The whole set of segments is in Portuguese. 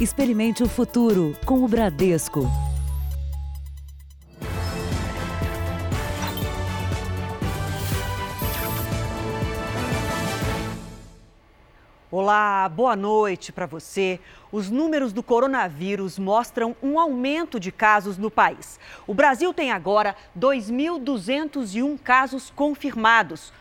Experimente o futuro com o Bradesco. Olá, boa noite para você. Os números do coronavírus mostram um aumento de casos no país. O Brasil tem agora 2.201 casos confirmados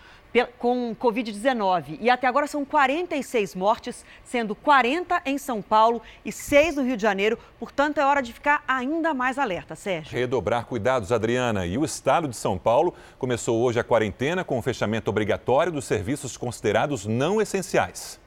com Covid-19 e até agora são 46 mortes, sendo 40 em São Paulo e 6 no Rio de Janeiro. Portanto, é hora de ficar ainda mais alerta, Sérgio. Redobrar cuidados, Adriana. E o estado de São Paulo começou hoje a quarentena com o fechamento obrigatório dos serviços considerados não essenciais.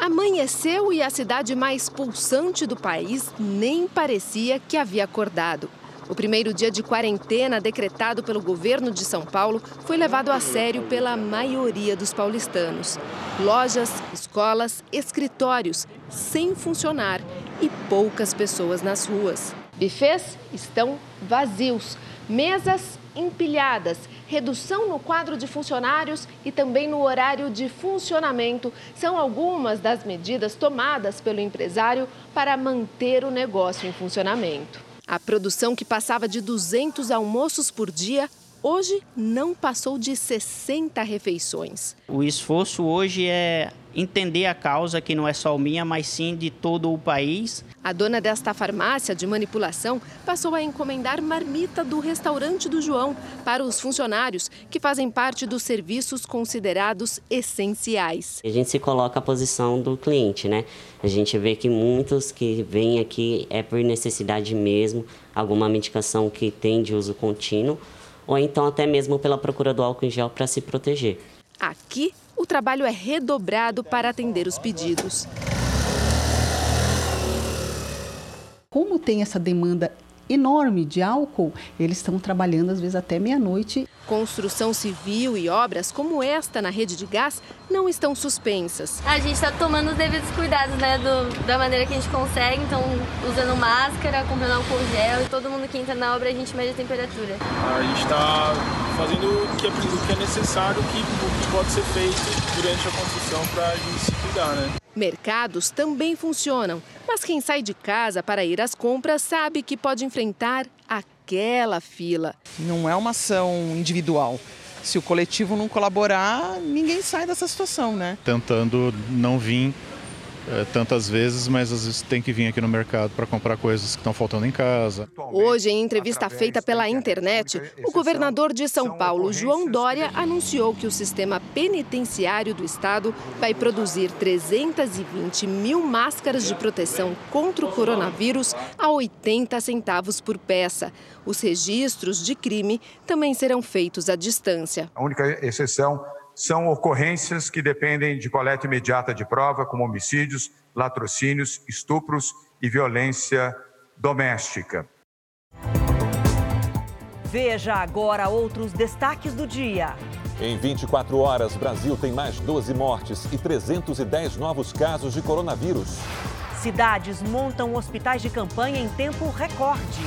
Amanheceu e a cidade mais pulsante do país nem parecia que havia acordado. O primeiro dia de quarentena decretado pelo governo de São Paulo foi levado a sério pela maioria dos paulistanos. Lojas, escolas, escritórios sem funcionar e poucas pessoas nas ruas. Bufês estão vazios, mesas empilhadas, redução no quadro de funcionários e também no horário de funcionamento são algumas das medidas tomadas pelo empresário para manter o negócio em funcionamento. A produção que passava de 200 almoços por dia hoje não passou de 60 refeições. O esforço hoje é entender a causa que não é só minha, mas sim de todo o país. A dona desta farmácia de manipulação passou a encomendar marmita do restaurante do João para os funcionários que fazem parte dos serviços considerados essenciais. A gente se coloca à posição do cliente, né? A gente vê que muitos que vêm aqui é por necessidade mesmo, alguma medicação que tem de uso contínuo ou então até mesmo pela procura do álcool em gel para se proteger. Aqui, o trabalho é redobrado para atender os pedidos. Como tem essa demanda enorme de álcool, eles estão trabalhando às vezes até meia-noite. Construção civil e obras como esta na rede de gás não estão suspensas. A gente está tomando os devidos cuidados, né, do, da maneira que a gente consegue, então usando máscara, comprando álcool gel e todo mundo que entra na obra a gente mede a temperatura. A gente está fazendo o que, é, o que é necessário, o que, o que pode ser feito durante a construção para a gente se cuidar, né? Mercados também funcionam, mas quem sai de casa para ir às compras sabe que pode enfrentar aquela fila. Não é uma ação individual. Se o coletivo não colaborar, ninguém sai dessa situação, né? Tentando não vir é, tantas vezes, mas às vezes tem que vir aqui no mercado para comprar coisas que estão faltando em casa. Hoje, em entrevista feita pela internet, o governador de São Paulo, João Dória, anunciou que o sistema penitenciário do estado vai produzir 320 mil máscaras de proteção contra o coronavírus a 80 centavos por peça. Os registros de crime também serão feitos à distância. A única exceção são ocorrências que dependem de coleta imediata de prova, como homicídios, latrocínios, estupros e violência doméstica. Veja agora outros destaques do dia. Em 24 horas, Brasil tem mais 12 mortes e 310 novos casos de coronavírus. Cidades montam hospitais de campanha em tempo recorde.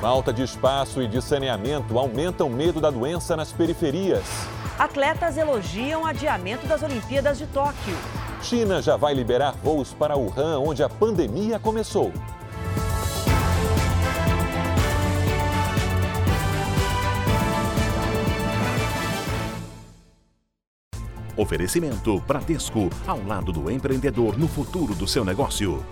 Falta de espaço e de saneamento aumentam o medo da doença nas periferias. Atletas elogiam adiamento das Olimpíadas de Tóquio. China já vai liberar voos para Wuhan, onde a pandemia começou. Oferecimento Bradesco, ao lado do empreendedor no futuro do seu negócio.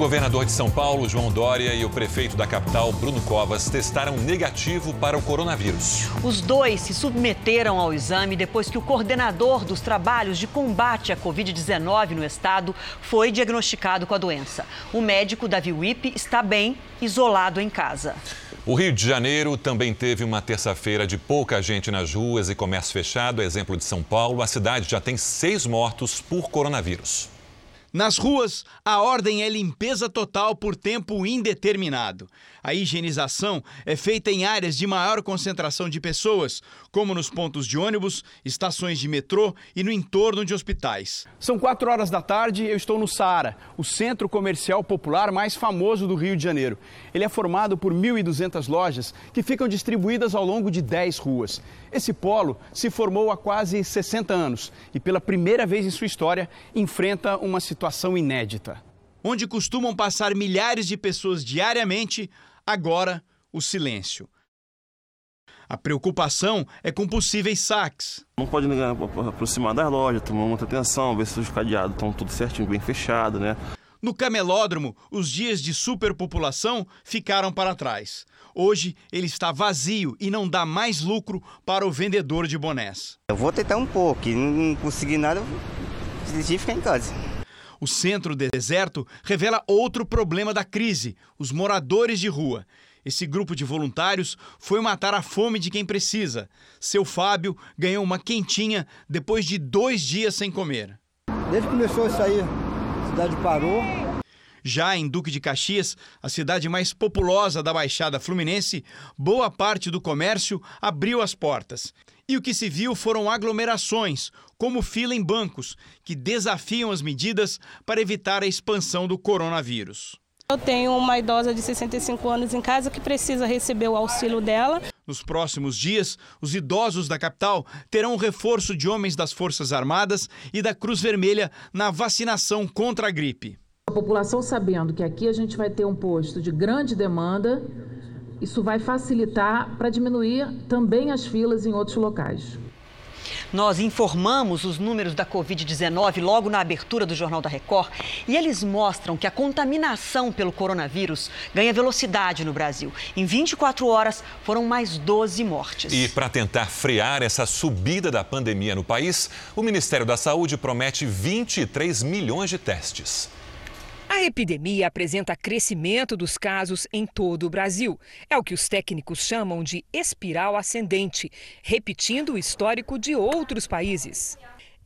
Governador de São Paulo, João Dória, e o prefeito da capital, Bruno Covas, testaram negativo para o coronavírus. Os dois se submeteram ao exame depois que o coordenador dos trabalhos de combate à Covid-19 no estado foi diagnosticado com a doença. O médico Davi Wipp está bem, isolado em casa. O Rio de Janeiro também teve uma terça-feira de pouca gente nas ruas e comércio fechado. Exemplo de São Paulo, a cidade já tem seis mortos por coronavírus. Nas ruas, a ordem é limpeza total por tempo indeterminado. A higienização é feita em áreas de maior concentração de pessoas, como nos pontos de ônibus, estações de metrô e no entorno de hospitais. São quatro horas da tarde eu estou no Saara, o centro comercial popular mais famoso do Rio de Janeiro. Ele é formado por 1.200 lojas que ficam distribuídas ao longo de 10 ruas. Esse polo se formou há quase 60 anos e, pela primeira vez em sua história, enfrenta uma situação inédita. Onde costumam passar milhares de pessoas diariamente, agora o silêncio. A preocupação é com possíveis saques. Não pode aproximar das lojas, tomar muita atenção, ver se os cadeados estão tudo certinho, bem fechado, né? No camelódromo, os dias de superpopulação ficaram para trás. Hoje ele está vazio e não dá mais lucro para o vendedor de bonés. Eu vou tentar um pouco, e não conseguir nada, decidi ficar em casa. O centro deserto revela outro problema da crise: os moradores de rua. Esse grupo de voluntários foi matar a fome de quem precisa. Seu Fábio ganhou uma quentinha depois de dois dias sem comer. Desde que começou a sair, cidade parou. Já em Duque de Caxias, a cidade mais populosa da Baixada Fluminense, boa parte do comércio abriu as portas. E o que se viu foram aglomerações, como fila em bancos, que desafiam as medidas para evitar a expansão do coronavírus. Eu tenho uma idosa de 65 anos em casa que precisa receber o auxílio dela. Nos próximos dias, os idosos da capital terão reforço de homens das Forças Armadas e da Cruz Vermelha na vacinação contra a gripe. A população sabendo que aqui a gente vai ter um posto de grande demanda, isso vai facilitar para diminuir também as filas em outros locais. Nós informamos os números da Covid-19 logo na abertura do Jornal da Record e eles mostram que a contaminação pelo coronavírus ganha velocidade no Brasil. Em 24 horas foram mais 12 mortes. E para tentar frear essa subida da pandemia no país, o Ministério da Saúde promete 23 milhões de testes. A epidemia apresenta crescimento dos casos em todo o Brasil. É o que os técnicos chamam de espiral ascendente, repetindo o histórico de outros países.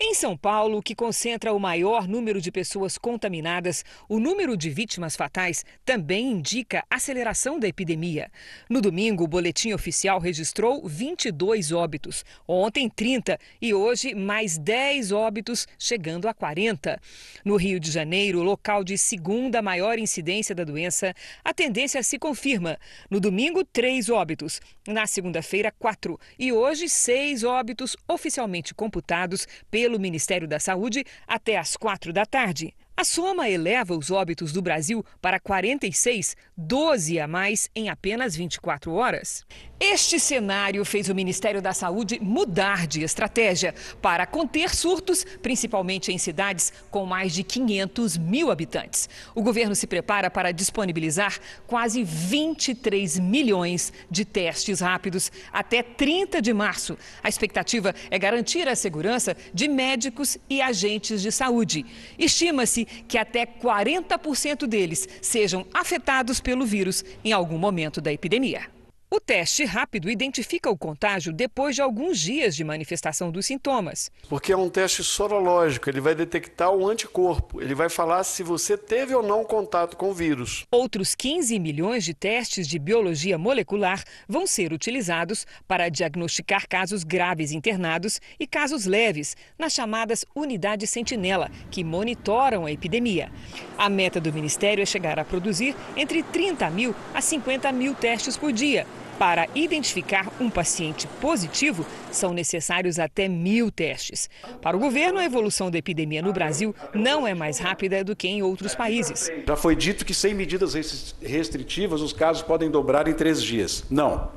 Em São Paulo, que concentra o maior número de pessoas contaminadas, o número de vítimas fatais também indica aceleração da epidemia. No domingo, o boletim oficial registrou 22 óbitos, ontem 30 e hoje mais 10 óbitos, chegando a 40. No Rio de Janeiro, local de segunda maior incidência da doença, a tendência se confirma. No domingo, três óbitos, na segunda-feira, quatro e hoje, seis óbitos oficialmente computados pelo pelo Ministério da Saúde até às quatro da tarde. A soma eleva os óbitos do Brasil para 46, 12 a mais em apenas 24 horas. Este cenário fez o Ministério da Saúde mudar de estratégia para conter surtos, principalmente em cidades com mais de 500 mil habitantes. O governo se prepara para disponibilizar quase 23 milhões de testes rápidos até 30 de março. A expectativa é garantir a segurança de médicos e agentes de saúde. Estima-se que até 40% deles sejam afetados pelo vírus em algum momento da epidemia. O teste rápido identifica o contágio depois de alguns dias de manifestação dos sintomas. Porque é um teste sorológico, ele vai detectar o anticorpo, ele vai falar se você teve ou não contato com o vírus. Outros 15 milhões de testes de biologia molecular vão ser utilizados para diagnosticar casos graves internados e casos leves nas chamadas unidades sentinela, que monitoram a epidemia. A meta do Ministério é chegar a produzir entre 30 mil a 50 mil testes por dia. Para identificar um paciente positivo, são necessários até mil testes. Para o governo, a evolução da epidemia no Brasil não é mais rápida do que em outros países. Já foi dito que sem medidas restritivas os casos podem dobrar em três dias. Não.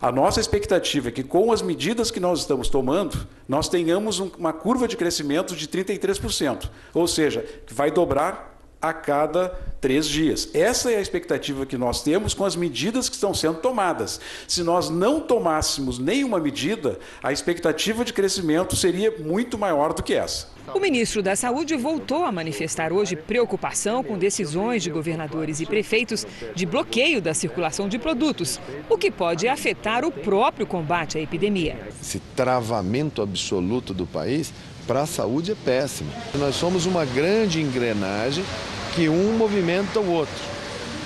A nossa expectativa é que, com as medidas que nós estamos tomando, nós tenhamos uma curva de crescimento de 33%. Ou seja, que vai dobrar a cada três dias. Essa é a expectativa que nós temos com as medidas que estão sendo tomadas. Se nós não tomássemos nenhuma medida, a expectativa de crescimento seria muito maior do que essa. O ministro da Saúde voltou a manifestar hoje preocupação com decisões de governadores e prefeitos de bloqueio da circulação de produtos, o que pode afetar o próprio combate à epidemia. Esse travamento absoluto do país para a saúde é péssimo. Nós somos uma grande engrenagem que um movimenta o outro.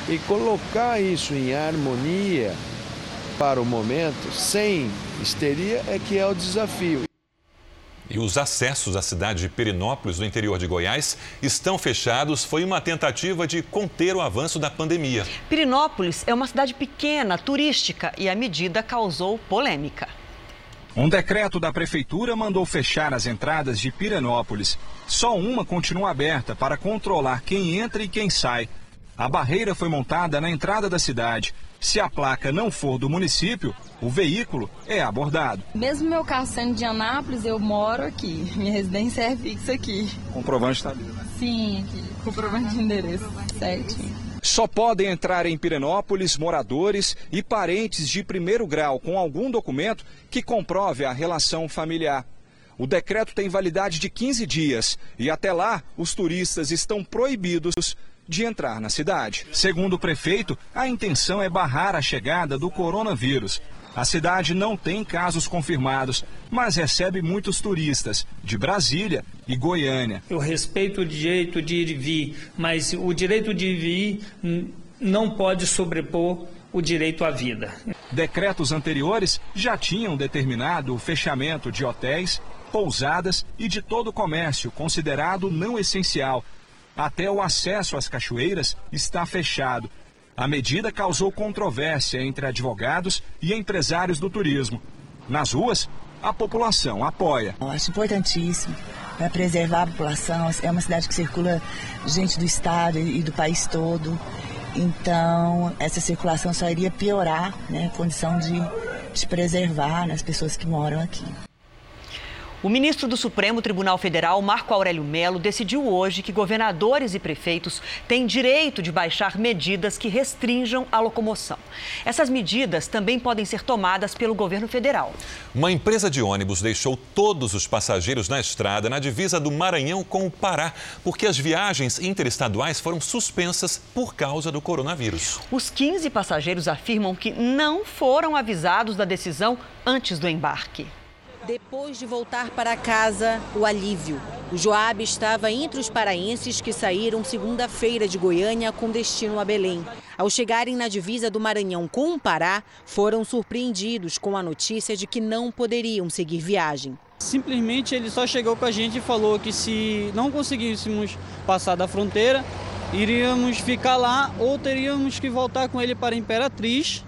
E colocar isso em harmonia para o momento, sem histeria, é que é o desafio. E os acessos à cidade de Perinópolis, no interior de Goiás, estão fechados. Foi uma tentativa de conter o avanço da pandemia. Perinópolis é uma cidade pequena, turística, e a medida causou polêmica. Um decreto da prefeitura mandou fechar as entradas de Pirenópolis. Só uma continua aberta para controlar quem entra e quem sai. A barreira foi montada na entrada da cidade. Se a placa não for do município, o veículo é abordado. Mesmo meu carro sendo de Anápolis, eu moro aqui. Minha residência é fixa aqui. Comprovante está ali, né? Sim, aqui. Comprovante de endereço. Certinho. Só podem entrar em Pirenópolis moradores e parentes de primeiro grau com algum documento que comprove a relação familiar. O decreto tem validade de 15 dias e até lá os turistas estão proibidos de entrar na cidade. Segundo o prefeito, a intenção é barrar a chegada do coronavírus. A cidade não tem casos confirmados, mas recebe muitos turistas de Brasília e Goiânia. Eu respeito o direito de ir e vir, mas o direito de vir não pode sobrepor o direito à vida. Decretos anteriores já tinham determinado o fechamento de hotéis, pousadas e de todo o comércio considerado não essencial. Até o acesso às cachoeiras está fechado a medida causou controvérsia entre advogados e empresários do turismo. Nas ruas, a população apoia. Eu acho importantíssimo para preservar a população. É uma cidade que circula gente do estado e do país todo. Então, essa circulação só iria piorar né, a condição de, de preservar né, as pessoas que moram aqui. O ministro do Supremo Tribunal Federal, Marco Aurélio Melo, decidiu hoje que governadores e prefeitos têm direito de baixar medidas que restringam a locomoção. Essas medidas também podem ser tomadas pelo governo federal. Uma empresa de ônibus deixou todos os passageiros na estrada na divisa do Maranhão com o Pará, porque as viagens interestaduais foram suspensas por causa do coronavírus. Os 15 passageiros afirmam que não foram avisados da decisão antes do embarque. Depois de voltar para casa, o alívio. O Joab estava entre os paraenses que saíram segunda-feira de Goiânia com destino a Belém. Ao chegarem na divisa do Maranhão com o Pará, foram surpreendidos com a notícia de que não poderiam seguir viagem. Simplesmente ele só chegou com a gente e falou que se não conseguíssemos passar da fronteira, iríamos ficar lá ou teríamos que voltar com ele para Imperatriz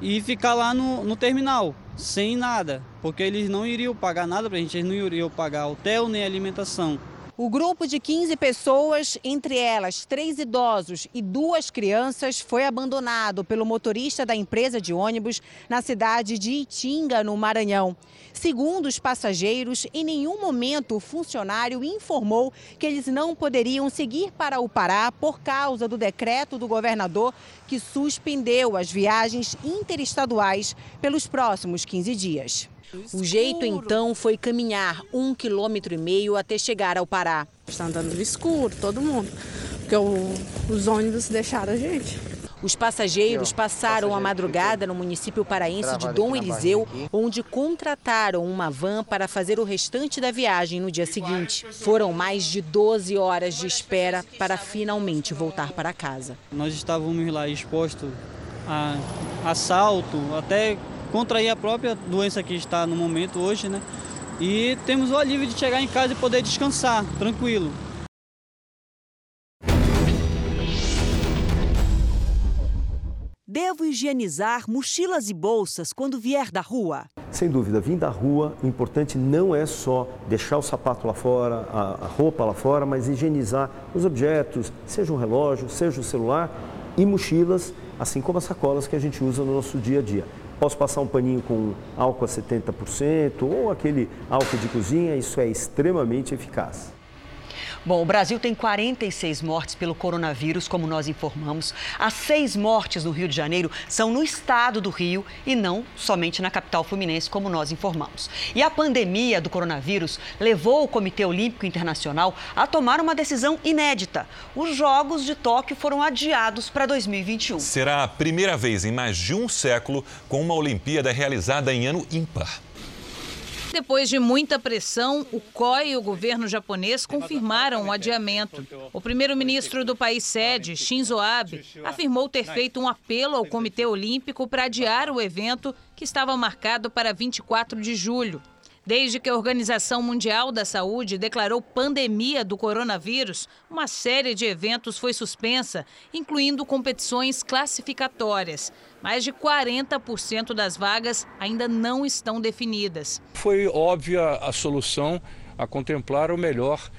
e ficar lá no, no terminal sem nada, porque eles não iriam pagar nada para a gente, eles não iriam pagar hotel nem alimentação. O grupo de 15 pessoas, entre elas três idosos e duas crianças, foi abandonado pelo motorista da empresa de ônibus na cidade de Itinga, no Maranhão. Segundo os passageiros, em nenhum momento o funcionário informou que eles não poderiam seguir para o Pará por causa do decreto do governador que suspendeu as viagens interestaduais pelos próximos 15 dias. O jeito então foi caminhar um quilômetro e meio até chegar ao Pará. Está andando no escuro, todo mundo, porque o, os ônibus deixaram a gente. Os passageiros passaram a madrugada no município paraense de Dom Eliseu, onde contrataram uma van para fazer o restante da viagem no dia seguinte. Foram mais de 12 horas de espera para finalmente voltar para casa. Nós estávamos lá expostos a assalto, até contrair a própria doença que está no momento hoje, né? E temos o alívio de chegar em casa e poder descansar, tranquilo. Devo higienizar mochilas e bolsas quando vier da rua? Sem dúvida, vir da rua, o importante não é só deixar o sapato lá fora, a, roupa lá fora, mas higienizar os objetos, seja um relógio, seja o celular e mochilas, assim como as sacolas que a gente usa no nosso dia a dia. Posso passar um paninho com álcool a 70% ou aquele álcool de cozinha, isso é extremamente eficaz. Bom, o Brasil tem 46 mortes pelo coronavírus, como nós informamos. As seis mortes no Rio de Janeiro são no estado do Rio e não somente na capital fluminense, como nós informamos. E a pandemia do coronavírus levou o Comitê Olímpico Internacional a tomar uma decisão inédita. Os Jogos de Tóquio foram adiados para 2021. Será a primeira vez em mais de um século com uma Olimpíada realizada em ano ímpar. Depois de muita pressão, o COI e o governo japonês confirmaram o adiamento. O primeiro-ministro do país sede, Shinzo Abe, afirmou ter feito um apelo ao Comitê Olímpico para adiar o evento que estava marcado para 24 de julho. Desde que a Organização Mundial da Saúde declarou pandemia do coronavírus, uma série de eventos foi suspensa, incluindo competições classificatórias. Mais de 40% das vagas ainda não estão definidas. Foi óbvia a solução a contemplar o melhor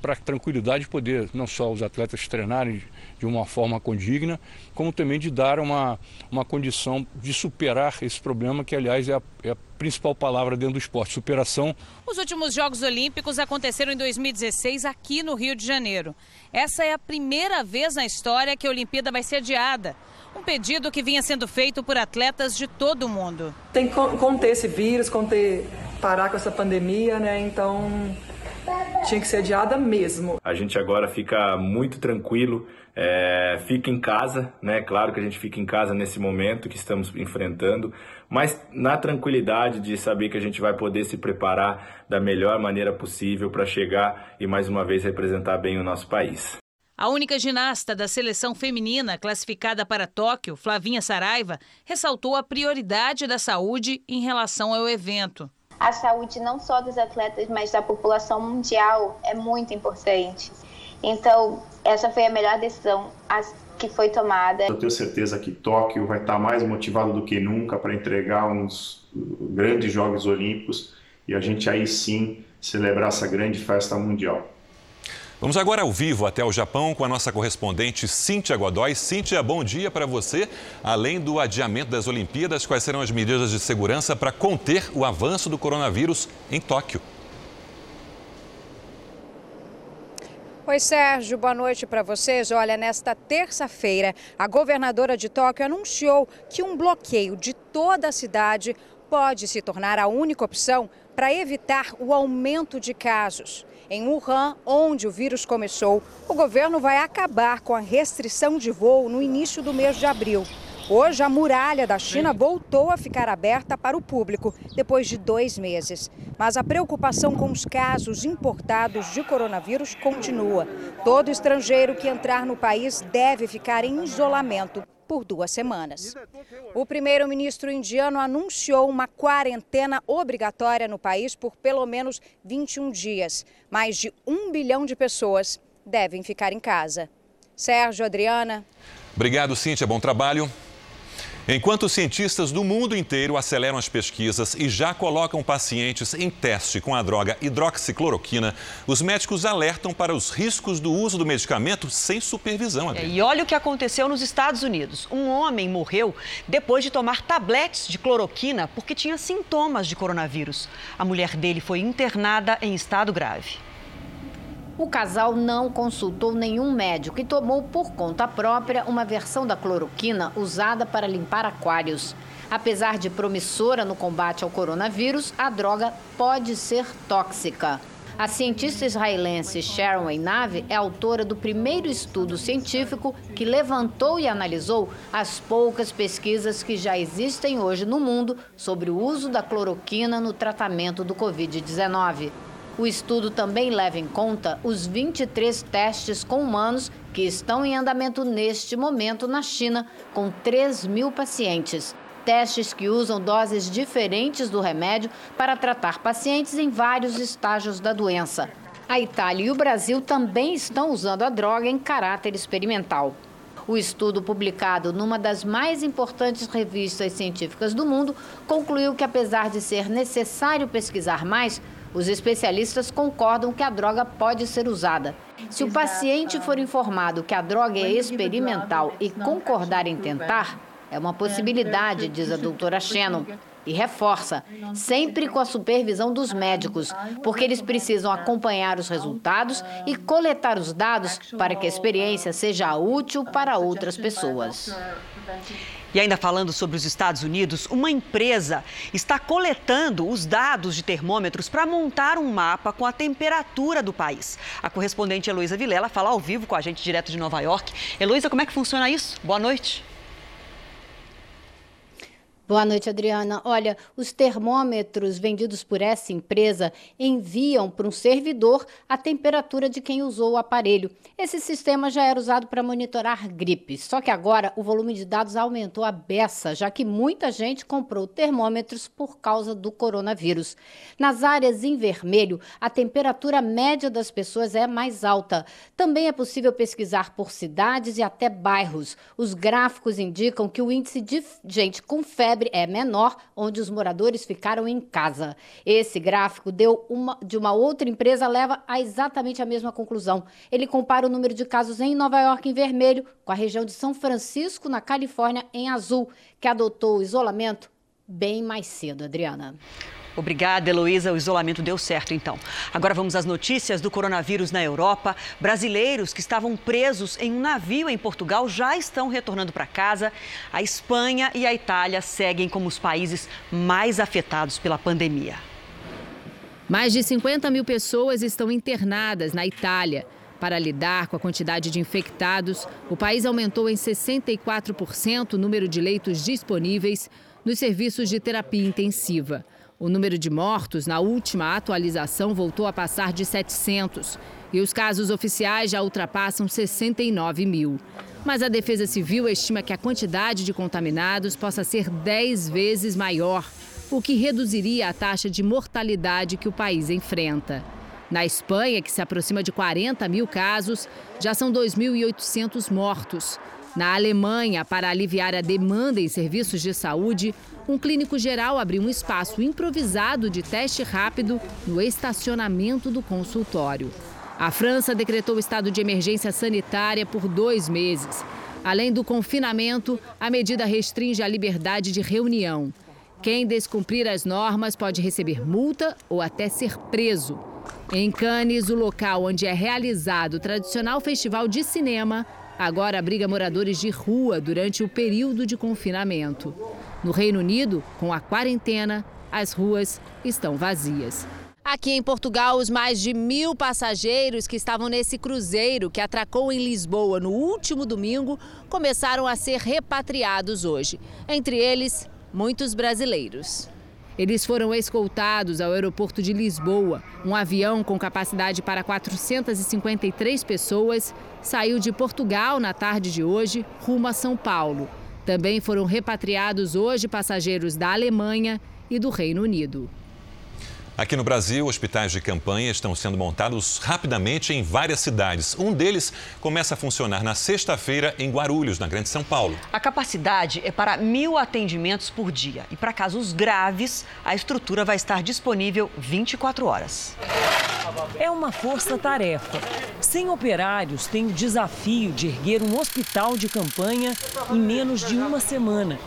para a tranquilidade de poder não só os atletas treinarem de uma forma condigna, como também de dar uma, uma condição de superar esse problema, que aliás é a, é a principal palavra dentro do esporte, superação. Os últimos Jogos Olímpicos aconteceram em 2016 aqui no Rio de Janeiro. Essa é a primeira vez na história que a Olimpíada vai ser adiada. Um pedido que vinha sendo feito por atletas de todo o mundo. Tem que conter esse vírus, conter, parar com essa pandemia, né? Então tinha que ser adiada mesmo. A gente agora fica muito tranquilo, é, fica em casa, né? Claro que a gente fica em casa nesse momento que estamos enfrentando, mas na tranquilidade de saber que a gente vai poder se preparar da melhor maneira possível para chegar e mais uma vez representar bem o nosso país. A única ginasta da seleção feminina classificada para Tóquio, Flavinha Saraiva, ressaltou a prioridade da saúde em relação ao evento a saúde não só dos atletas, mas da população mundial é muito importante. Então, essa foi a melhor decisão que foi tomada. Eu tenho certeza que Tóquio vai estar mais motivado do que nunca para entregar uns grandes Jogos Olímpicos e a gente aí sim celebrar essa grande festa mundial. Vamos agora ao vivo até o Japão com a nossa correspondente Cíntia Godoy. Cíntia, bom dia para você. Além do adiamento das Olimpíadas, quais serão as medidas de segurança para conter o avanço do coronavírus em Tóquio? Oi, Sérgio, boa noite para vocês. Olha, nesta terça-feira, a governadora de Tóquio anunciou que um bloqueio de toda a cidade pode se tornar a única opção para evitar o aumento de casos. Em Wuhan, onde o vírus começou, o governo vai acabar com a restrição de voo no início do mês de abril. Hoje, a muralha da China voltou a ficar aberta para o público depois de dois meses. Mas a preocupação com os casos importados de coronavírus continua. Todo estrangeiro que entrar no país deve ficar em isolamento por duas semanas. O primeiro-ministro indiano anunciou uma quarentena obrigatória no país por pelo menos 21 dias. Mais de um bilhão de pessoas devem ficar em casa. Sérgio, Adriana. Obrigado, Cíntia. Bom trabalho. Enquanto cientistas do mundo inteiro aceleram as pesquisas e já colocam pacientes em teste com a droga hidroxicloroquina, os médicos alertam para os riscos do uso do medicamento sem supervisão. É, e olha o que aconteceu nos Estados Unidos. Um homem morreu depois de tomar tabletes de cloroquina porque tinha sintomas de coronavírus. A mulher dele foi internada em estado grave. O casal não consultou nenhum médico e tomou por conta própria uma versão da cloroquina usada para limpar aquários. Apesar de promissora no combate ao coronavírus, a droga pode ser tóxica. A cientista israelense Sharon Einave é autora do primeiro estudo científico que levantou e analisou as poucas pesquisas que já existem hoje no mundo sobre o uso da cloroquina no tratamento do Covid-19. O estudo também leva em conta os 23 testes com humanos que estão em andamento neste momento na China, com 3 mil pacientes. Testes que usam doses diferentes do remédio para tratar pacientes em vários estágios da doença. A Itália e o Brasil também estão usando a droga em caráter experimental. O estudo, publicado numa das mais importantes revistas científicas do mundo, concluiu que, apesar de ser necessário pesquisar mais, os especialistas concordam que a droga pode ser usada. Se o paciente for informado que a droga é experimental e concordar em tentar, é uma possibilidade, diz a doutora Shannon. E reforça, sempre com a supervisão dos médicos, porque eles precisam acompanhar os resultados e coletar os dados para que a experiência seja útil para outras pessoas. E ainda falando sobre os Estados Unidos, uma empresa está coletando os dados de termômetros para montar um mapa com a temperatura do país. A correspondente Heloísa Vilela fala ao vivo com a gente direto de Nova York. Heloísa, como é que funciona isso? Boa noite. Boa noite, Adriana. Olha, os termômetros vendidos por essa empresa enviam para um servidor a temperatura de quem usou o aparelho. Esse sistema já era usado para monitorar gripes, só que agora o volume de dados aumentou a beça, já que muita gente comprou termômetros por causa do coronavírus. Nas áreas em vermelho, a temperatura média das pessoas é mais alta. Também é possível pesquisar por cidades e até bairros. Os gráficos indicam que o índice de gente com febre febre é menor onde os moradores ficaram em casa. Esse gráfico deu uma, de uma outra empresa leva a exatamente a mesma conclusão. Ele compara o número de casos em Nova York em vermelho com a região de São Francisco, na Califórnia, em azul, que adotou o isolamento bem mais cedo, Adriana. Obrigada, Heloísa. O isolamento deu certo, então. Agora vamos às notícias do coronavírus na Europa. Brasileiros que estavam presos em um navio em Portugal já estão retornando para casa. A Espanha e a Itália seguem como os países mais afetados pela pandemia. Mais de 50 mil pessoas estão internadas na Itália. Para lidar com a quantidade de infectados, o país aumentou em 64% o número de leitos disponíveis nos serviços de terapia intensiva. O número de mortos na última atualização voltou a passar de 700 e os casos oficiais já ultrapassam 69 mil. Mas a Defesa Civil estima que a quantidade de contaminados possa ser 10 vezes maior, o que reduziria a taxa de mortalidade que o país enfrenta. Na Espanha, que se aproxima de 40 mil casos, já são 2.800 mortos. Na Alemanha, para aliviar a demanda em serviços de saúde, um clínico geral abriu um espaço improvisado de teste rápido no estacionamento do consultório. A França decretou estado de emergência sanitária por dois meses. Além do confinamento, a medida restringe a liberdade de reunião. Quem descumprir as normas pode receber multa ou até ser preso. Em Cannes, o local onde é realizado o tradicional festival de cinema, agora abriga moradores de rua durante o período de confinamento. No Reino Unido, com a quarentena, as ruas estão vazias. Aqui em Portugal, os mais de mil passageiros que estavam nesse cruzeiro que atracou em Lisboa no último domingo começaram a ser repatriados hoje. Entre eles, muitos brasileiros. Eles foram escoltados ao aeroporto de Lisboa. Um avião com capacidade para 453 pessoas saiu de Portugal na tarde de hoje, rumo a São Paulo. Também foram repatriados hoje passageiros da Alemanha e do Reino Unido. Aqui no Brasil, hospitais de campanha estão sendo montados rapidamente em várias cidades. Um deles começa a funcionar na sexta-feira em Guarulhos, na Grande São Paulo. A capacidade é para mil atendimentos por dia. E para casos graves, a estrutura vai estar disponível 24 horas. É uma força-tarefa. Sem operários, tem o desafio de erguer um hospital de campanha em menos de uma semana.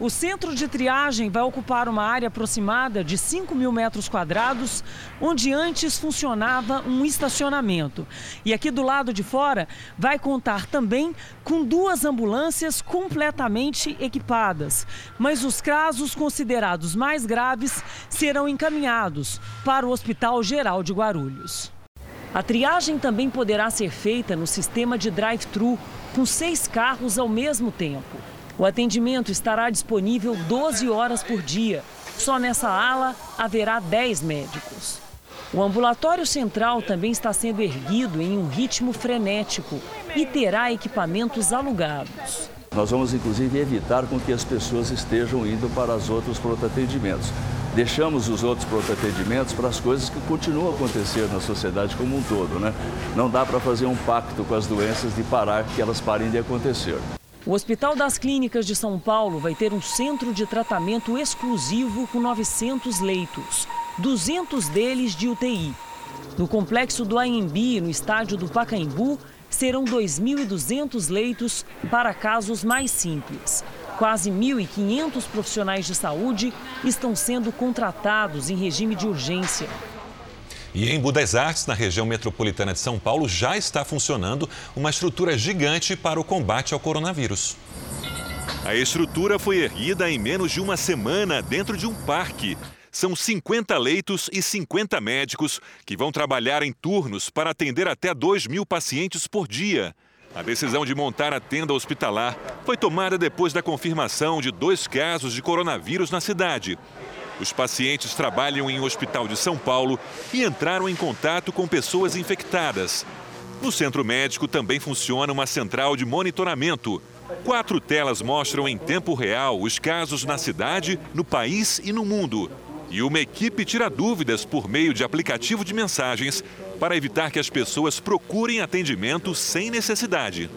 O centro de triagem vai ocupar uma área aproximada de 5 mil metros quadrados, onde antes funcionava um estacionamento. E aqui do lado de fora vai contar também com duas ambulâncias completamente equipadas. Mas os casos considerados mais graves serão encaminhados para o Hospital Geral de Guarulhos. A triagem também poderá ser feita no sistema de drive-thru, com seis carros ao mesmo tempo. O atendimento estará disponível 12 horas por dia. Só nessa ala haverá 10 médicos. O ambulatório central também está sendo erguido em um ritmo frenético e terá equipamentos alugados. Nós vamos inclusive evitar com que as pessoas estejam indo para os outros pronto-atendimentos. Deixamos os outros pronto-atendimentos para as coisas que continuam a acontecer na sociedade como um todo, né? Não dá para fazer um pacto com as doenças de parar que elas parem de acontecer. O Hospital das Clínicas de São Paulo vai ter um centro de tratamento exclusivo com 900 leitos, 200 deles de UTI. No complexo do AMB, no estádio do Pacaembu, serão 2.200 leitos para casos mais simples. Quase 1.500 profissionais de saúde estão sendo contratados em regime de urgência. E em Budas Artes, na região metropolitana de São Paulo, já está funcionando uma estrutura gigante para o combate ao coronavírus. A estrutura foi erguida em menos de uma semana dentro de um parque. São 50 leitos e 50 médicos que vão trabalhar em turnos para atender até 2 mil pacientes por dia. A decisão de montar a tenda hospitalar foi tomada depois da confirmação de dois casos de coronavírus na cidade. Os pacientes trabalham em um hospital de São Paulo e entraram em contato com pessoas infectadas. No centro médico também funciona uma central de monitoramento. Quatro telas mostram em tempo real os casos na cidade, no país e no mundo. E uma equipe tira dúvidas por meio de aplicativo de mensagens para evitar que as pessoas procurem atendimento sem necessidade.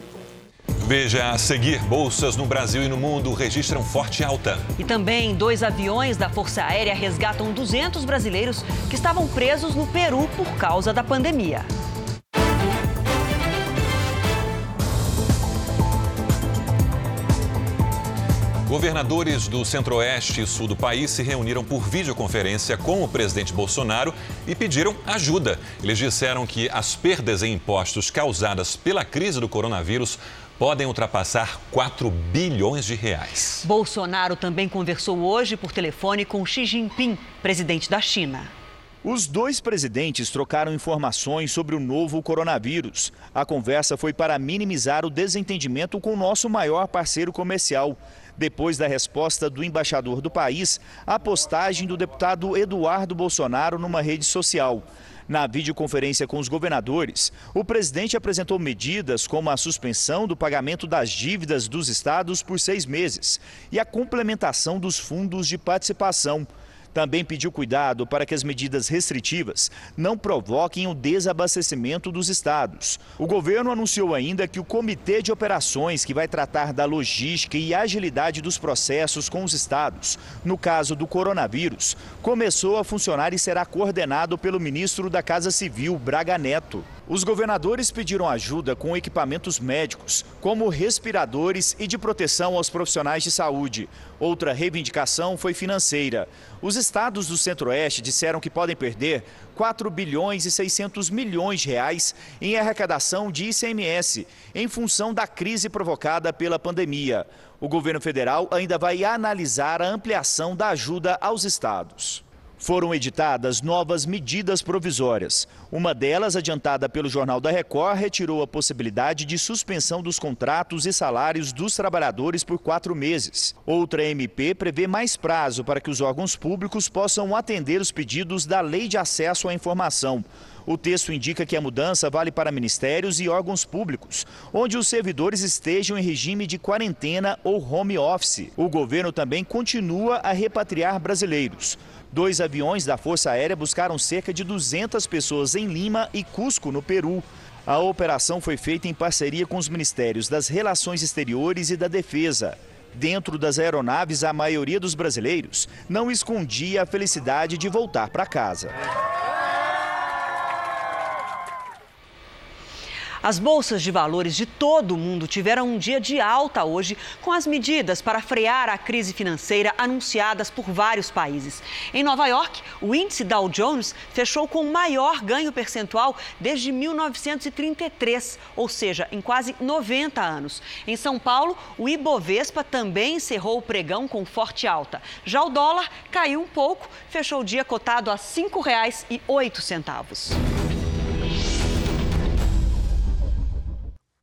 Veja a seguir: bolsas no Brasil e no mundo registram forte alta. E também dois aviões da Força Aérea resgatam 200 brasileiros que estavam presos no Peru por causa da pandemia. Governadores do centro-oeste e sul do país se reuniram por videoconferência com o presidente Bolsonaro e pediram ajuda. Eles disseram que as perdas em impostos causadas pela crise do coronavírus podem ultrapassar 4 bilhões de reais. Bolsonaro também conversou hoje por telefone com Xi Jinping, presidente da China. Os dois presidentes trocaram informações sobre o novo coronavírus. A conversa foi para minimizar o desentendimento com o nosso maior parceiro comercial depois da resposta do embaixador do país à postagem do deputado Eduardo Bolsonaro numa rede social. Na videoconferência com os governadores, o presidente apresentou medidas como a suspensão do pagamento das dívidas dos estados por seis meses e a complementação dos fundos de participação. Também pediu cuidado para que as medidas restritivas não provoquem o desabastecimento dos estados. O governo anunciou ainda que o Comitê de Operações, que vai tratar da logística e agilidade dos processos com os estados, no caso do coronavírus, começou a funcionar e será coordenado pelo ministro da Casa Civil, Braga Neto. Os governadores pediram ajuda com equipamentos médicos, como respiradores e de proteção aos profissionais de saúde. Outra reivindicação foi financeira. Os estados do Centro-Oeste disseram que podem perder 4 bilhões e 600 milhões de reais em arrecadação de ICMS, em função da crise provocada pela pandemia. O governo federal ainda vai analisar a ampliação da ajuda aos estados. Foram editadas novas medidas provisórias. Uma delas, adiantada pelo Jornal da Record, retirou a possibilidade de suspensão dos contratos e salários dos trabalhadores por quatro meses. Outra MP prevê mais prazo para que os órgãos públicos possam atender os pedidos da Lei de Acesso à Informação. O texto indica que a mudança vale para ministérios e órgãos públicos, onde os servidores estejam em regime de quarentena ou home office. O governo também continua a repatriar brasileiros. Dois aviões da Força Aérea buscaram cerca de 200 pessoas em Lima e Cusco, no Peru. A operação foi feita em parceria com os Ministérios das Relações Exteriores e da Defesa. Dentro das aeronaves, a maioria dos brasileiros não escondia a felicidade de voltar para casa. As bolsas de valores de todo o mundo tiveram um dia de alta hoje, com as medidas para frear a crise financeira anunciadas por vários países. Em Nova York, o índice Dow Jones fechou com o maior ganho percentual desde 1933, ou seja, em quase 90 anos. Em São Paulo, o Ibovespa também encerrou o pregão com forte alta. Já o dólar caiu um pouco, fechou o dia cotado a R$ 5,08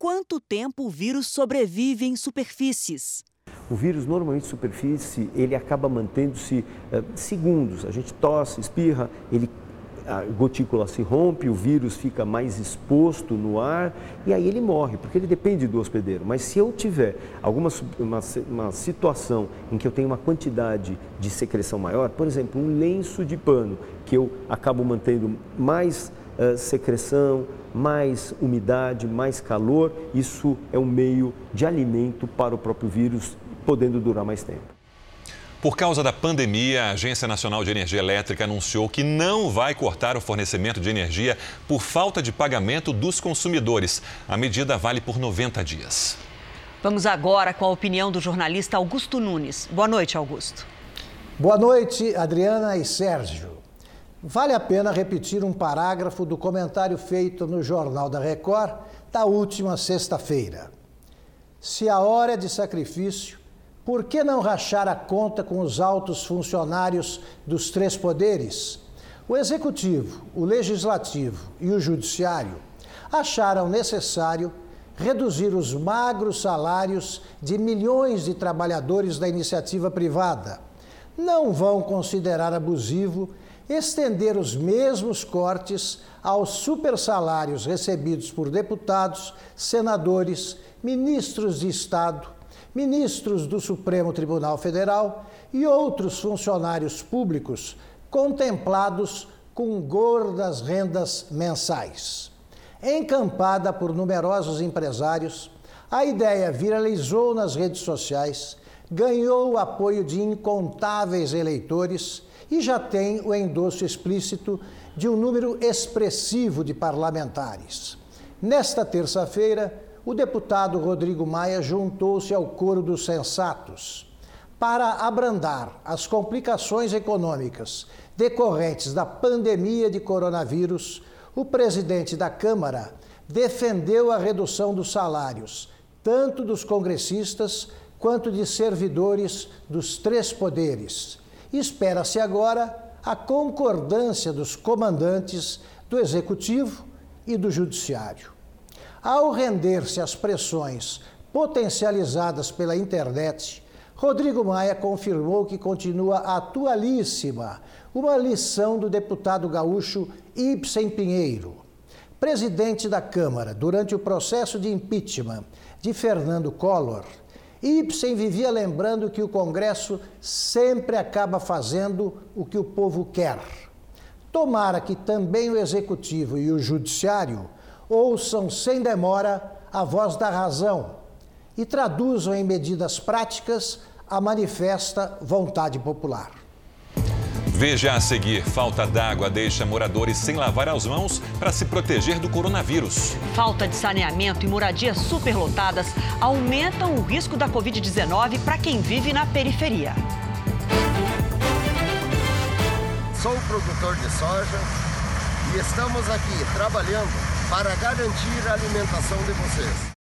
quanto tempo o vírus sobrevive em superfícies. O vírus, normalmente, superfície, ele acaba mantendo-se uh, segundos. A gente tosse, espirra, ele, a gotícula se rompe, o vírus fica mais exposto no ar e aí ele morre, porque ele depende do hospedeiro. Mas se eu tiver alguma uma, uma situação em que eu tenho uma quantidade de secreção maior, por exemplo, um lenço de pano, que eu acabo mantendo mais uh, secreção, mais umidade, mais calor, isso é um meio de alimento para o próprio vírus, podendo durar mais tempo. Por causa da pandemia, a Agência Nacional de Energia Elétrica anunciou que não vai cortar o fornecimento de energia por falta de pagamento dos consumidores. A medida vale por 90 dias. Vamos agora com a opinião do jornalista Augusto Nunes. Boa noite, Augusto. Boa noite, Adriana e Sérgio. Vale a pena repetir um parágrafo do comentário feito no Jornal da Record da última sexta-feira. Se a hora é de sacrifício, por que não rachar a conta com os altos funcionários dos três poderes? O executivo, o legislativo e o judiciário acharam necessário reduzir os magros salários de milhões de trabalhadores da iniciativa privada. Não vão considerar abusivo estender os mesmos cortes aos supersalários recebidos por deputados, senadores, ministros de Estado, ministros do Supremo Tribunal Federal e outros funcionários públicos contemplados com gordas rendas mensais. Encampada por numerosos empresários, a ideia viralizou nas redes sociais, ganhou o apoio de incontáveis eleitores e já tem o endosso explícito de um número expressivo de parlamentares. Nesta terça-feira, o deputado Rodrigo Maia juntou-se ao coro dos sensatos para abrandar as complicações econômicas decorrentes da pandemia de coronavírus. O presidente da Câmara defendeu a redução dos salários, tanto dos congressistas quanto de servidores dos três poderes. Espera-se agora a concordância dos comandantes do Executivo e do Judiciário. Ao render-se às pressões potencializadas pela internet, Rodrigo Maia confirmou que continua atualíssima uma lição do deputado gaúcho Ibsen Pinheiro, presidente da Câmara durante o processo de impeachment de Fernando Collor. Ibsen vivia lembrando que o Congresso sempre acaba fazendo o que o povo quer. Tomara que também o Executivo e o Judiciário ouçam sem demora a voz da razão e traduzam em medidas práticas a manifesta vontade popular. Veja a seguir: falta d'água deixa moradores sem lavar as mãos para se proteger do coronavírus. Falta de saneamento e moradias superlotadas aumentam o risco da Covid-19 para quem vive na periferia. Sou produtor de soja e estamos aqui trabalhando para garantir a alimentação de vocês.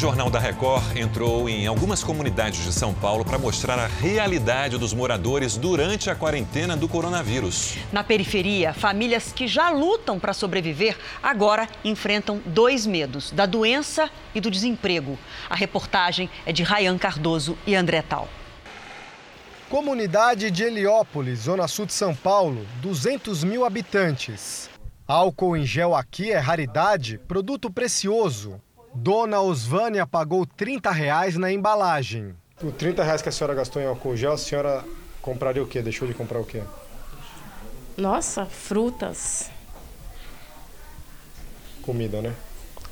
Jornal da Record entrou em algumas comunidades de São Paulo para mostrar a realidade dos moradores durante a quarentena do coronavírus. Na periferia, famílias que já lutam para sobreviver agora enfrentam dois medos: da doença e do desemprego. A reportagem é de Rayan Cardoso e André Tal. Comunidade de Heliópolis, zona sul de São Paulo, 200 mil habitantes. Álcool em gel aqui é raridade, produto precioso. Dona Osvânia pagou 30 reais na embalagem. Por 30 reais que a senhora gastou em álcool gel, a senhora compraria o quê? Deixou de comprar o quê? Nossa, frutas. Comida, né?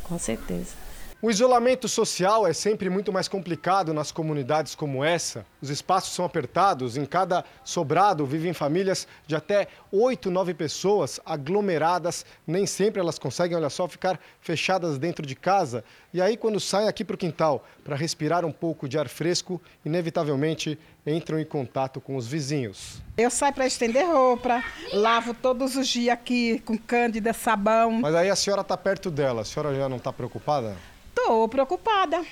Com certeza. O isolamento social é sempre muito mais complicado nas comunidades como essa. Os espaços são apertados, em cada sobrado vivem famílias de até oito, nove pessoas aglomeradas. Nem sempre elas conseguem, olha só, ficar fechadas dentro de casa. E aí, quando saem aqui para o quintal para respirar um pouco de ar fresco, inevitavelmente entram em contato com os vizinhos. Eu saio para estender roupa, lavo todos os dias aqui com cândida, sabão. Mas aí a senhora está perto dela, a senhora já não está preocupada? Estou preocupada.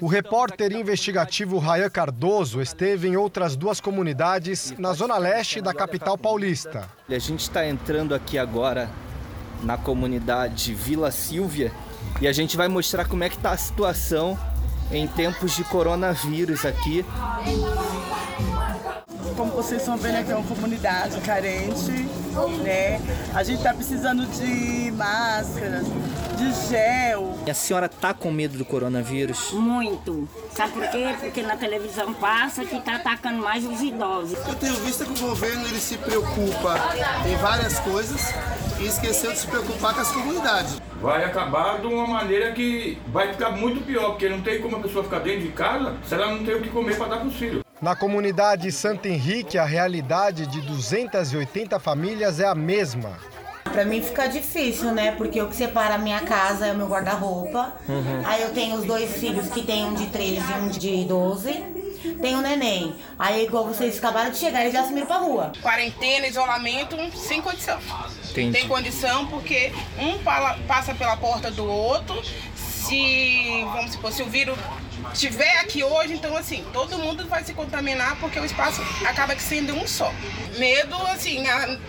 O repórter investigativo Rayan Cardoso esteve em outras duas comunidades na zona leste da capital paulista. A gente está entrando aqui agora na comunidade Vila Silvia e a gente vai mostrar como é que está a situação em tempos de coronavírus aqui. Como vocês estão vendo aqui é uma comunidade carente, né? A gente está precisando de máscaras, de gel. E a senhora tá com medo do coronavírus? Muito. Sabe por quê? Porque na televisão passa que tá atacando mais os idosos. Eu tenho visto que o governo ele se preocupa em várias coisas e esqueceu de se preocupar com as comunidades. Vai acabar de uma maneira que vai ficar muito pior, porque não tem como a pessoa ficar dentro de casa se ela não tem o que comer para dar para os filhos. Na comunidade Santo Henrique, a realidade de 280 famílias é a mesma. Pra mim fica difícil, né? Porque o que separa a minha casa é o meu guarda-roupa. Uhum. Aí eu tenho os dois filhos que tem um de 13 e um de 12. Tem um neném. Aí, igual vocês acabaram de chegar, eles já sumiram pra rua. Quarentena, isolamento, sem condição. Entendi. Tem condição porque um pala- passa pela porta do outro. se, vamos supor, se o vírus estiver aqui hoje, então assim, todo mundo vai se contaminar porque o espaço acaba sendo um só. Medo, assim,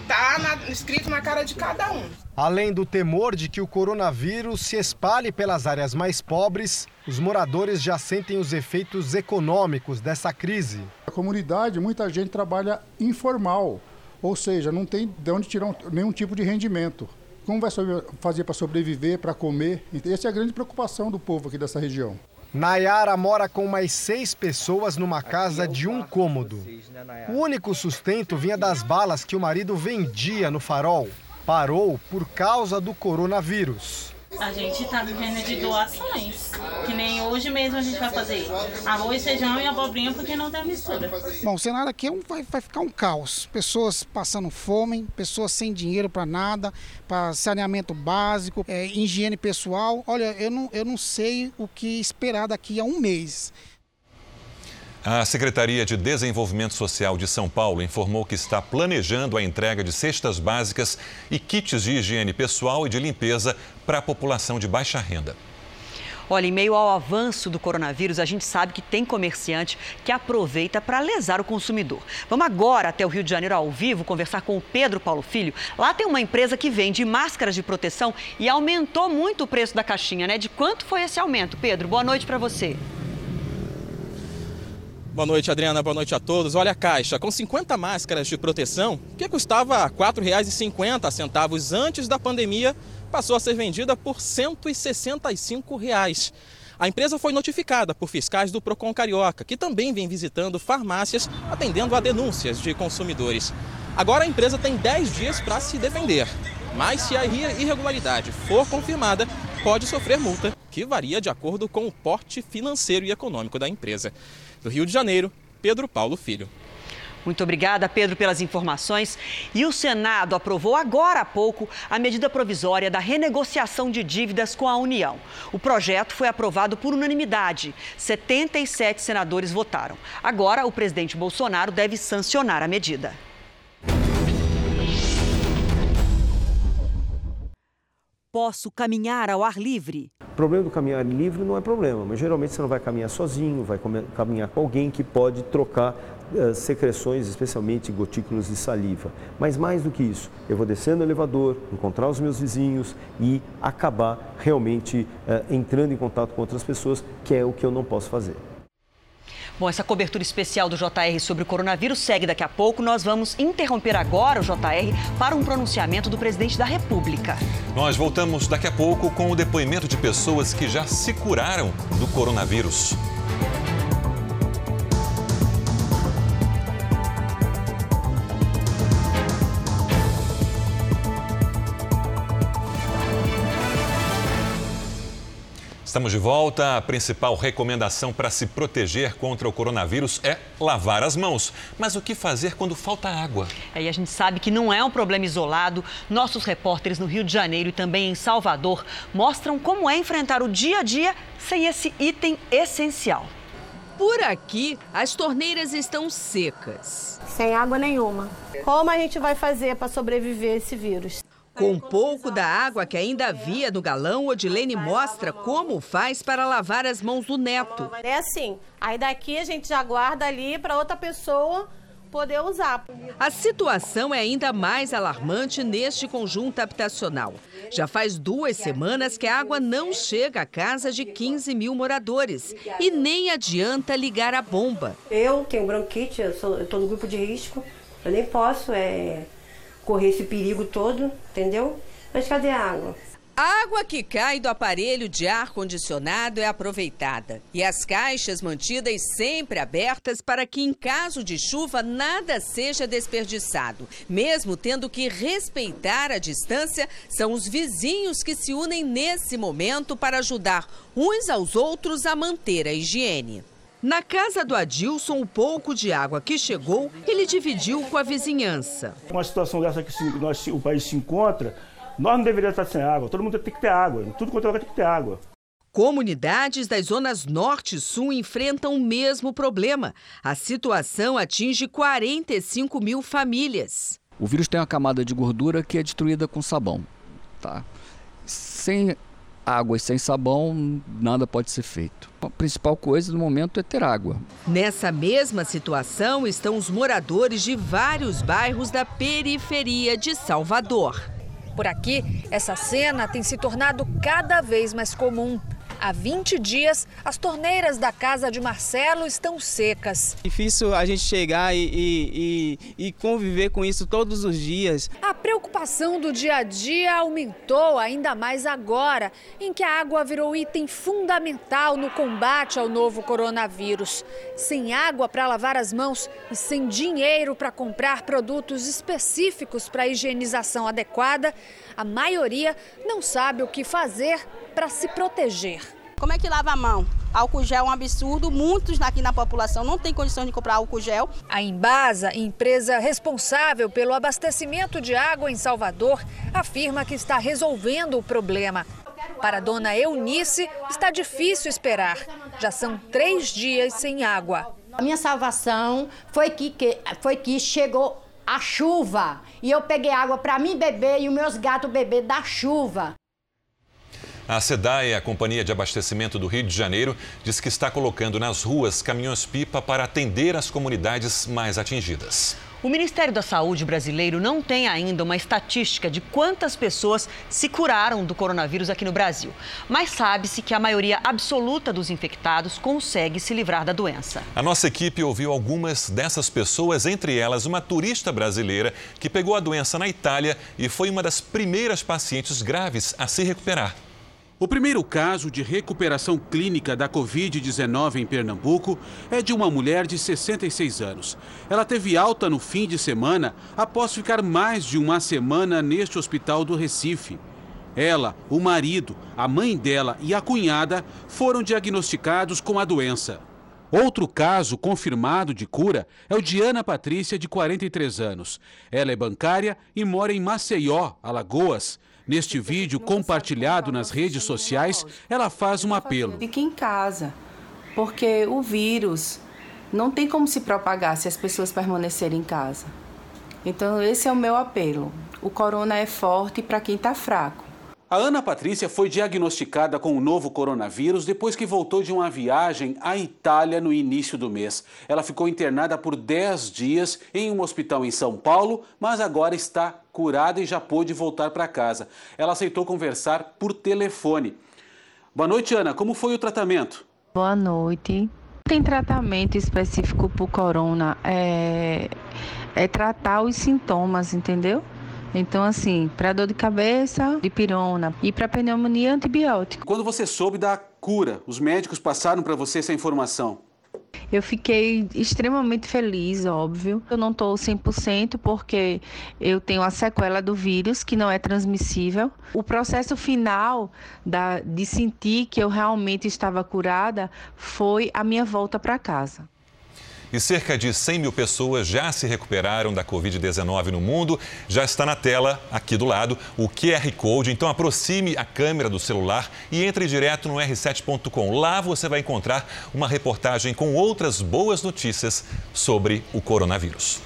tá na, escrito na cara de cada um. Além do temor de que o coronavírus se espalhe pelas áreas mais pobres, os moradores já sentem os efeitos econômicos dessa crise. A comunidade, muita gente trabalha informal, ou seja, não tem de onde tirar nenhum tipo de rendimento. Como vai fazer para sobreviver, para comer? Essa é a grande preocupação do povo aqui dessa região. Nayara mora com mais seis pessoas numa casa de um cômodo. O único sustento vinha das balas que o marido vendia no farol. Parou por causa do coronavírus. A gente está vivendo de doações. Que nem hoje mesmo a gente vai fazer arroz, feijão e abobrinha porque não tem mistura. Bom, o cenário aqui é um, vai, vai ficar um caos. Pessoas passando fome, pessoas sem dinheiro para nada, para saneamento básico, é, higiene pessoal. Olha, eu não, eu não sei o que esperar daqui a um mês. A Secretaria de Desenvolvimento Social de São Paulo informou que está planejando a entrega de cestas básicas e kits de higiene pessoal e de limpeza para a população de baixa renda. Olha, em meio ao avanço do coronavírus, a gente sabe que tem comerciante que aproveita para lesar o consumidor. Vamos agora até o Rio de Janeiro ao vivo conversar com o Pedro Paulo Filho. Lá tem uma empresa que vende máscaras de proteção e aumentou muito o preço da caixinha, né? De quanto foi esse aumento? Pedro, boa noite para você. Boa noite, Adriana. Boa noite a todos. Olha a caixa com 50 máscaras de proteção, que custava R$ 4,50 antes da pandemia, passou a ser vendida por 165 reais. A empresa foi notificada por fiscais do Procon Carioca, que também vem visitando farmácias atendendo a denúncias de consumidores. Agora a empresa tem 10 dias para se defender. Mas se a irregularidade for confirmada, pode sofrer multa, que varia de acordo com o porte financeiro e econômico da empresa. Do Rio de Janeiro, Pedro Paulo Filho. Muito obrigada, Pedro, pelas informações. E o Senado aprovou agora há pouco a medida provisória da renegociação de dívidas com a União. O projeto foi aprovado por unanimidade. 77 senadores votaram. Agora, o presidente Bolsonaro deve sancionar a medida. Posso caminhar ao ar livre? O problema do caminhar livre não é problema, mas geralmente você não vai caminhar sozinho, vai caminhar com alguém que pode trocar uh, secreções, especialmente gotículas de saliva. Mas mais do que isso, eu vou descer no elevador, encontrar os meus vizinhos e acabar realmente uh, entrando em contato com outras pessoas, que é o que eu não posso fazer. Bom, essa cobertura especial do JR sobre o coronavírus segue daqui a pouco. Nós vamos interromper agora o JR para um pronunciamento do presidente da República. Nós voltamos daqui a pouco com o depoimento de pessoas que já se curaram do coronavírus. Estamos de volta. A principal recomendação para se proteger contra o coronavírus é lavar as mãos. Mas o que fazer quando falta água? É, e a gente sabe que não é um problema isolado. Nossos repórteres no Rio de Janeiro e também em Salvador mostram como é enfrentar o dia a dia sem esse item essencial. Por aqui, as torneiras estão secas. Sem água nenhuma. Como a gente vai fazer para sobreviver a esse vírus? Com um pouco da água que ainda havia no galão, Odilene mostra como faz para lavar as mãos do neto. É assim, aí daqui a gente já guarda ali para outra pessoa poder usar. A situação é ainda mais alarmante neste conjunto habitacional. Já faz duas semanas que a água não chega à casa de 15 mil moradores e nem adianta ligar a bomba. Eu tenho bronquite, eu estou no grupo de risco, eu nem posso é, correr esse perigo todo, entendeu? Mas cadê a água? A água que cai do aparelho de ar-condicionado é aproveitada e as caixas mantidas sempre abertas para que, em caso de chuva, nada seja desperdiçado. Mesmo tendo que respeitar a distância, são os vizinhos que se unem nesse momento para ajudar uns aos outros a manter a higiene. Na casa do Adilson, o pouco de água que chegou, ele dividiu com a vizinhança. Uma situação dessa que nós, o país se encontra, nós não deveríamos estar sem água, todo mundo tem que ter água, tudo quanto é lugar tem que ter água. Comunidades das zonas norte e sul enfrentam o mesmo problema. A situação atinge 45 mil famílias. O vírus tem uma camada de gordura que é destruída com sabão. Tá? Sem água e sem sabão, nada pode ser feito. A principal coisa no momento é ter água. Nessa mesma situação estão os moradores de vários bairros da periferia de Salvador. Por aqui, essa cena tem se tornado cada vez mais comum. Há 20 dias, as torneiras da casa de Marcelo estão secas. Difícil a gente chegar e, e, e, e, conviver com isso todos os dias. A preocupação do dia a dia aumentou ainda mais agora, em que a água virou item fundamental no combate ao novo coronavírus. Sem água para lavar as mãos e sem dinheiro para comprar produtos específicos para a higienização adequada, a maioria não sabe o que fazer para se proteger. Como é que lava a mão? Álcool gel é um absurdo, muitos aqui na população não têm condições de comprar álcool gel. A Embasa, empresa responsável pelo abastecimento de água em Salvador, afirma que está resolvendo o problema. Para a dona Eunice, está difícil esperar. Já são três dias sem água. A minha salvação foi que, que, foi que chegou a chuva e eu peguei água para mim beber e os meus gatos beber da chuva. A SEDAE, a Companhia de Abastecimento do Rio de Janeiro, diz que está colocando nas ruas caminhões-pipa para atender as comunidades mais atingidas. O Ministério da Saúde brasileiro não tem ainda uma estatística de quantas pessoas se curaram do coronavírus aqui no Brasil, mas sabe-se que a maioria absoluta dos infectados consegue se livrar da doença. A nossa equipe ouviu algumas dessas pessoas, entre elas uma turista brasileira que pegou a doença na Itália e foi uma das primeiras pacientes graves a se recuperar. O primeiro caso de recuperação clínica da Covid-19 em Pernambuco é de uma mulher de 66 anos. Ela teve alta no fim de semana após ficar mais de uma semana neste hospital do Recife. Ela, o marido, a mãe dela e a cunhada foram diagnosticados com a doença. Outro caso confirmado de cura é o de Ana Patrícia, de 43 anos. Ela é bancária e mora em Maceió, Alagoas. Neste vídeo compartilhado nas redes sociais, ela faz um apelo. Fique em casa, porque o vírus não tem como se propagar se as pessoas permanecerem em casa. Então, esse é o meu apelo. O corona é forte para quem está fraco. A Ana Patrícia foi diagnosticada com o novo coronavírus depois que voltou de uma viagem à Itália no início do mês. Ela ficou internada por 10 dias em um hospital em São Paulo, mas agora está curada e já pôde voltar para casa. Ela aceitou conversar por telefone. Boa noite, Ana. Como foi o tratamento? Boa noite. Tem tratamento específico para o corona. É, é tratar os sintomas, entendeu? Então, assim, para dor de cabeça, dipirona e para pneumonia, antibiótico. Quando você soube da cura, os médicos passaram para você essa informação? Eu fiquei extremamente feliz, óbvio. Eu não estou 100% porque eu tenho a sequela do vírus, que não é transmissível. O processo final da, de sentir que eu realmente estava curada foi a minha volta para casa. E cerca de 100 mil pessoas já se recuperaram da Covid-19 no mundo. Já está na tela, aqui do lado, o QR Code. Então aproxime a câmera do celular e entre direto no r7.com. Lá você vai encontrar uma reportagem com outras boas notícias sobre o coronavírus.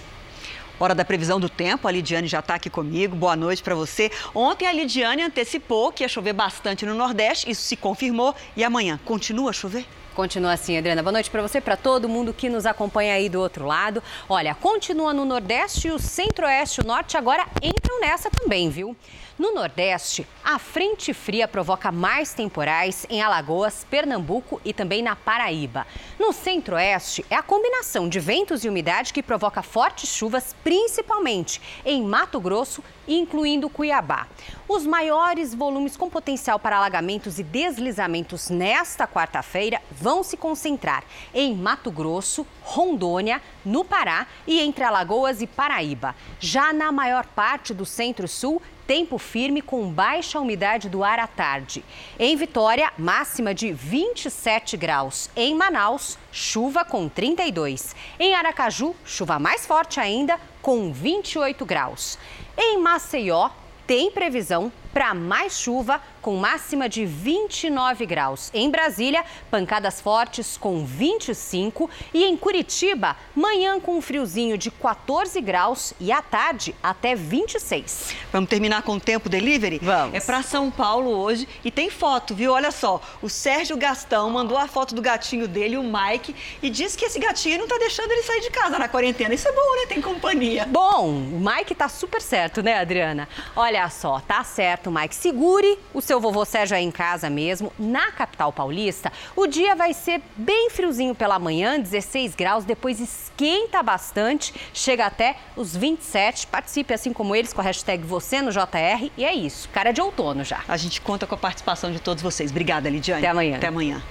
Hora da previsão do tempo, a Lidiane já está aqui comigo. Boa noite para você. Ontem a Lidiane antecipou que ia chover bastante no Nordeste, isso se confirmou. E amanhã continua a chover? Continua assim, Adriana. Boa noite para você, para todo mundo que nos acompanha aí do outro lado. Olha, continua no Nordeste o Centro-Oeste e o Norte agora entram nessa também, viu? No Nordeste, a frente fria provoca mais temporais em Alagoas, Pernambuco e também na Paraíba. No Centro-Oeste, é a combinação de ventos e umidade que provoca fortes chuvas, principalmente em Mato Grosso, incluindo Cuiabá. Os maiores volumes com potencial para alagamentos e deslizamentos nesta quarta-feira vão se concentrar em Mato Grosso, Rondônia, no Pará e entre Alagoas e Paraíba. Já na maior parte do Centro-Sul, tempo firme com baixa umidade do ar à tarde. Em Vitória, máxima de 27 graus. Em Manaus, chuva com 32. Em Aracaju, chuva mais forte ainda, com 28 graus. Em Maceió, tem previsão para mais chuva, com máxima de 29 graus. Em Brasília, pancadas fortes com 25 e em Curitiba, manhã com um friozinho de 14 graus e à tarde até 26. Vamos terminar com o tempo delivery? Vamos. É para São Paulo hoje e tem foto, viu? Olha só, o Sérgio Gastão mandou a foto do gatinho dele, o Mike, e disse que esse gatinho não tá deixando ele sair de casa na quarentena. Isso é bom, né? Tem companhia. Bom, o Mike tá super certo, né, Adriana? Olha só, tá certo, Mike. Segure o seu vovô Sérgio aí em casa mesmo. Na capital paulista, o dia vai ser bem friozinho pela manhã, 16 graus, depois esquenta bastante, chega até os 27. Participe assim como eles com a hashtag você no JR e é isso. Cara de outono já. A gente conta com a participação de todos vocês. Obrigada, Lidiane. Até amanhã. Até amanhã.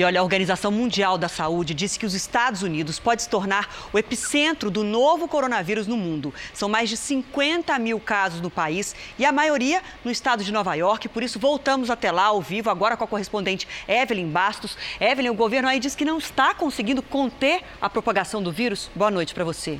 E olha, a Organização Mundial da Saúde disse que os Estados Unidos pode se tornar o epicentro do novo coronavírus no mundo. São mais de 50 mil casos no país e a maioria no estado de Nova York. Por isso, voltamos até lá ao vivo, agora com a correspondente Evelyn Bastos. Evelyn, o governo aí diz que não está conseguindo conter a propagação do vírus. Boa noite para você.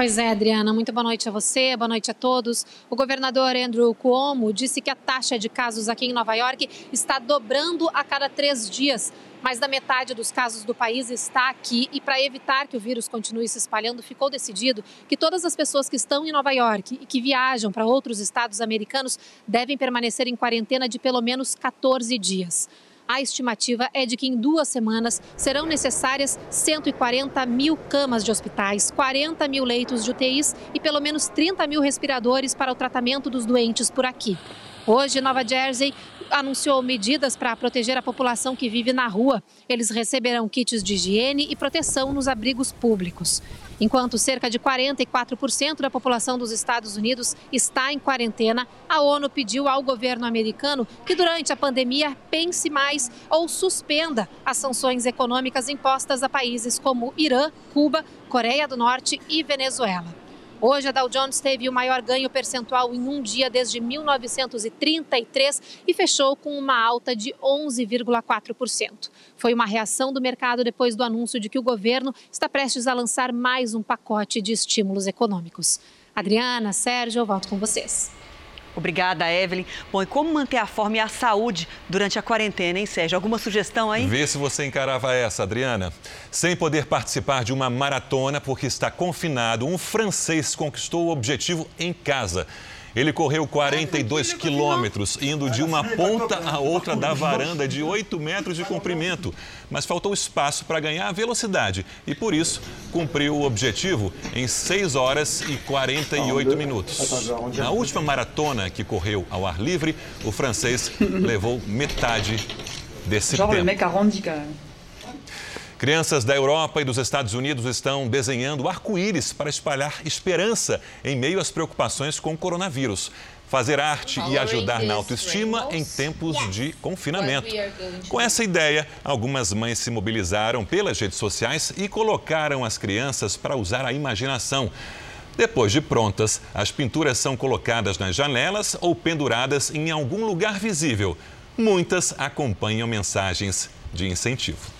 Pois é, Adriana, muito boa noite a você, boa noite a todos. O governador Andrew Cuomo disse que a taxa de casos aqui em Nova York está dobrando a cada três dias. Mais da metade dos casos do país está aqui e, para evitar que o vírus continue se espalhando, ficou decidido que todas as pessoas que estão em Nova York e que viajam para outros estados americanos devem permanecer em quarentena de pelo menos 14 dias. A estimativa é de que em duas semanas serão necessárias 140 mil camas de hospitais, 40 mil leitos de UTIs e pelo menos 30 mil respiradores para o tratamento dos doentes por aqui. Hoje, Nova Jersey anunciou medidas para proteger a população que vive na rua. Eles receberão kits de higiene e proteção nos abrigos públicos. Enquanto cerca de 44% da população dos Estados Unidos está em quarentena, a ONU pediu ao governo americano que, durante a pandemia, pense mais ou suspenda as sanções econômicas impostas a países como Irã, Cuba, Coreia do Norte e Venezuela. Hoje, a Dow Jones teve o maior ganho percentual em um dia desde 1933 e fechou com uma alta de 11,4%. Foi uma reação do mercado depois do anúncio de que o governo está prestes a lançar mais um pacote de estímulos econômicos. Adriana, Sérgio, eu volto com vocês. Obrigada, Evelyn. Bom, e como manter a forma e a saúde durante a quarentena, hein, Sérgio? Alguma sugestão aí? Vê se você encarava essa, Adriana. Sem poder participar de uma maratona porque está confinado, um francês conquistou o objetivo em casa. Ele correu 42 quilômetros, indo de uma ponta à outra da varanda de 8 metros de comprimento. Mas faltou espaço para ganhar velocidade. E, por isso, cumpriu o objetivo em 6 horas e 48 minutos. Na última maratona que correu ao ar livre, o francês levou metade desse tempo. Crianças da Europa e dos Estados Unidos estão desenhando arco-íris para espalhar esperança em meio às preocupações com o coronavírus. Fazer arte e ajudar na autoestima em tempos de confinamento. Com essa ideia, algumas mães se mobilizaram pelas redes sociais e colocaram as crianças para usar a imaginação. Depois de prontas, as pinturas são colocadas nas janelas ou penduradas em algum lugar visível. Muitas acompanham mensagens de incentivo.